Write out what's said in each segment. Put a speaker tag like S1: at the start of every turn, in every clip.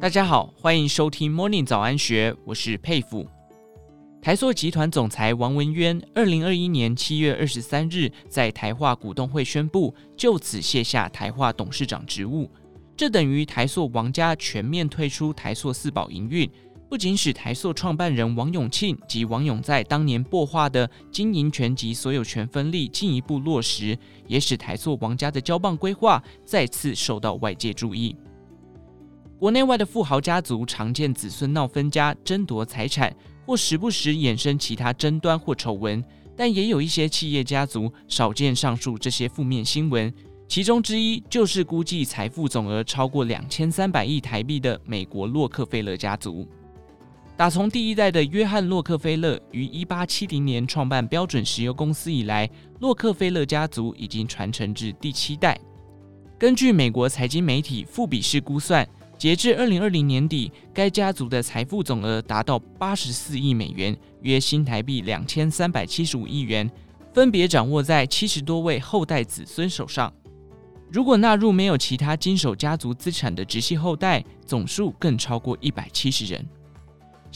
S1: 大家好，欢迎收听 Morning 早安学，我是佩服。台塑集团总裁王文渊，二零二一年七月二十三日在台化股东会宣布，就此卸下台化董事长职务。这等于台塑王家全面退出台塑四宝营运，不仅使台塑创办人王永庆及王永在当年擘画的经营权及所有权分立进一步落实，也使台塑王家的交棒规划再次受到外界注意。国内外的富豪家族常见子孙闹分家、争夺财产，或时不时衍生其他争端或丑闻，但也有一些企业家族少见上述这些负面新闻。其中之一就是估计财富总额超过两千三百亿台币的美国洛克菲勒家族。打从第一代的约翰·洛克菲勒于一八七零年创办标准石油公司以来，洛克菲勒家族已经传承至第七代。根据美国财经媒体富比士估算，截至二零二零年底，该家族的财富总额达到八十四亿美元，约新台币两千三百七十五亿元，分别掌握在七十多位后代子孙手上。如果纳入没有其他经手家族资产的直系后代，总数更超过一百七十人。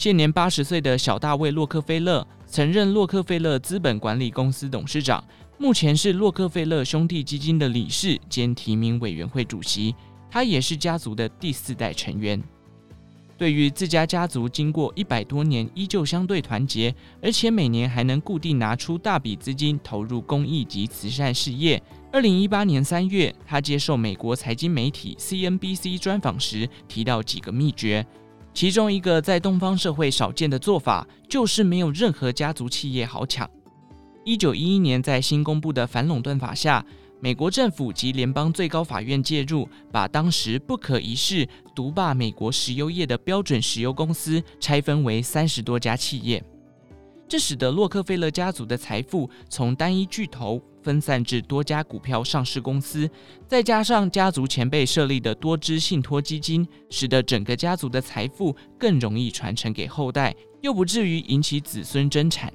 S1: 现年八十岁的小大卫·洛克菲勒，曾任洛克菲勒资本管理公司董事长，目前是洛克菲勒兄弟基金的理事兼提名委员会主席。他也是家族的第四代成员。对于自家家族经过一百多年依旧相对团结，而且每年还能固定拿出大笔资金投入公益及慈善事业。二零一八年三月，他接受美国财经媒体 CNBC 专访时提到几个秘诀，其中一个在东方社会少见的做法，就是没有任何家族企业好抢。一九一一年在新公布的反垄断法下，美国政府及联邦最高法院介入，把当时不可一世、独霸美国石油业的标准石油公司拆分为三十多家企业，这使得洛克菲勒家族的财富从单一巨头分散至多家股票上市公司，再加上家族前辈设立的多支信托基金，使得整个家族的财富更容易传承给后代，又不至于引起子孙争产。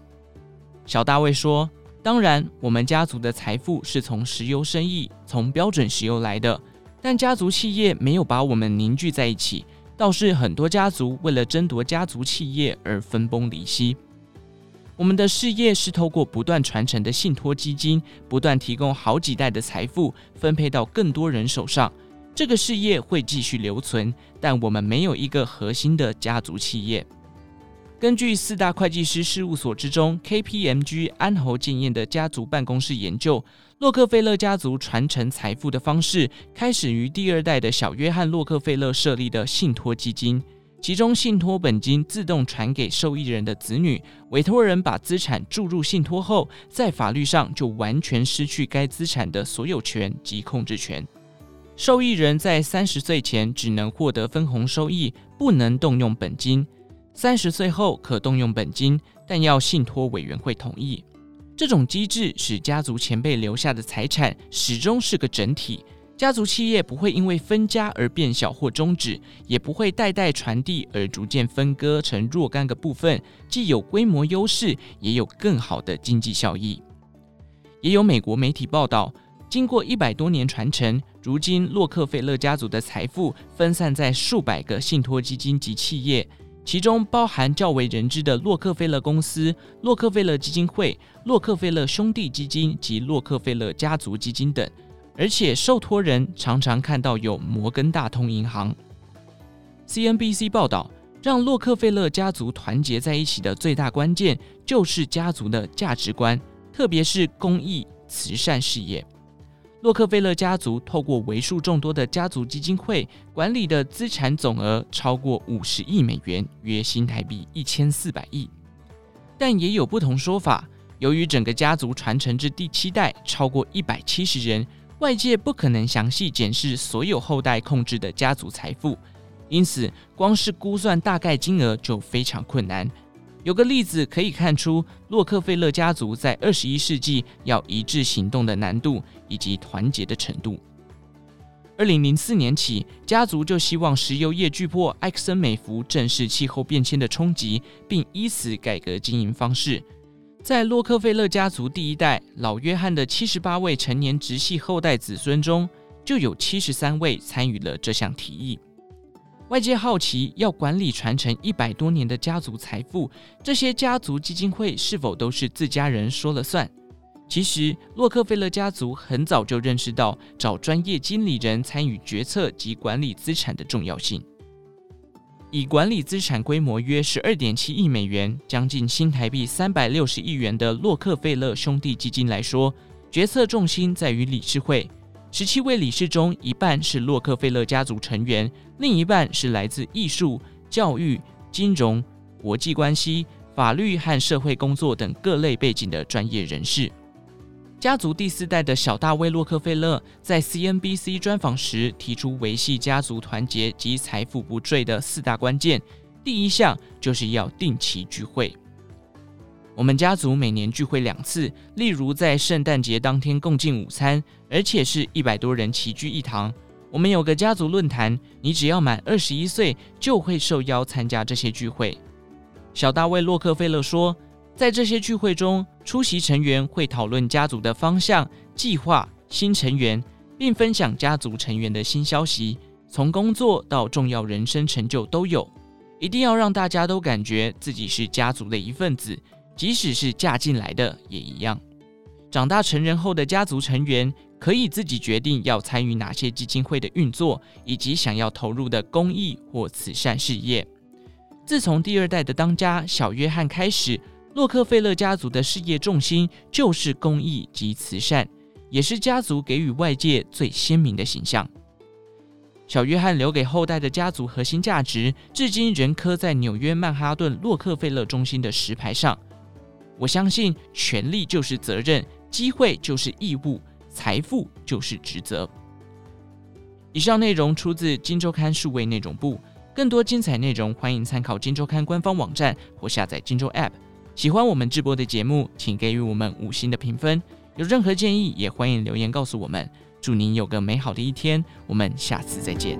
S1: 小大卫说。当然，我们家族的财富是从石油生意、从标准石油来的，但家族企业没有把我们凝聚在一起，倒是很多家族为了争夺家族企业而分崩离析。我们的事业是透过不断传承的信托基金，不断提供好几代的财富分配到更多人手上，这个事业会继续留存，但我们没有一个核心的家族企业。根据四大会计师事务所之中 KPMG 安侯建彦的家族办公室研究，洛克菲勒家族传承财富的方式开始于第二代的小约翰·洛克菲勒设立的信托基金，其中信托本金自动传给受益人的子女，委托人把资产注入信托后，在法律上就完全失去该资产的所有权及控制权。受益人在三十岁前只能获得分红收益，不能动用本金。三十岁后可动用本金，但要信托委员会同意。这种机制使家族前辈留下的财产始终是个整体，家族企业不会因为分家而变小或终止，也不会代代传递而逐渐分割成若干个部分，既有规模优势，也有更好的经济效益。也有美国媒体报道，经过一百多年传承，如今洛克菲勒家族的财富分散在数百个信托基金及企业。其中包含较为人知的洛克菲勒公司、洛克菲勒基金会、洛克菲勒兄弟基金及洛克菲勒家族基金等，而且受托人常常看到有摩根大通银行。CNBC 报道，让洛克菲勒家族团结在一起的最大关键就是家族的价值观，特别是公益慈善事业。洛克菲勒家族透过为数众多的家族基金会管理的资产总额超过五十亿美元，约新台币一千四百亿。但也有不同说法，由于整个家族传承至第七代，超过一百七十人，外界不可能详细检视所有后代控制的家族财富，因此光是估算大概金额就非常困难。有个例子可以看出，洛克菲勒家族在二十一世纪要一致行动的难度以及团结的程度。二零零四年起，家族就希望石油业巨擘埃克森美孚正视气候变迁的冲击，并依此改革经营方式。在洛克菲勒家族第一代老约翰的七十八位成年直系后代子孙中，就有七十三位参与了这项提议。外界好奇，要管理传承一百多年的家族财富，这些家族基金会是否都是自家人说了算？其实，洛克菲勒家族很早就认识到找专业经理人参与决策及管理资产的重要性。以管理资产规模约十二点七亿美元，将近新台币三百六十亿元的洛克菲勒兄弟基金来说，决策重心在于理事会。十七位理事中，一半是洛克菲勒家族成员，另一半是来自艺术、教育、金融、国际关系、法律和社会工作等各类背景的专业人士。家族第四代的小大卫·洛克菲勒在 CNBC 专访时提出维系家族团结及财富不坠的四大关键，第一项就是要定期聚会。我们家族每年聚会两次，例如在圣诞节当天共进午餐，而且是一百多人齐聚一堂。我们有个家族论坛，你只要满二十一岁就会受邀参加这些聚会。小大卫·洛克菲勒说。在这些聚会中，出席成员会讨论家族的方向、计划、新成员，并分享家族成员的新消息，从工作到重要人生成就都有。一定要让大家都感觉自己是家族的一份子，即使是嫁进来的也一样。长大成人后的家族成员可以自己决定要参与哪些基金会的运作，以及想要投入的公益或慈善事业。自从第二代的当家小约翰开始。洛克菲勒家族的事业重心就是公益及慈善，也是家族给予外界最鲜明的形象。小约翰留给后代的家族核心价值，至今仍刻在纽约曼哈顿洛克菲勒中心的石牌上。我相信，权力就是责任，机会就是义务，财富就是职责。以上内容出自《金周刊》数位内容部，更多精彩内容欢迎参考《金周刊》官方网站或下载《金周 App》。喜欢我们直播的节目，请给予我们五星的评分。有任何建议，也欢迎留言告诉我们。祝您有个美好的一天，我们下次再见。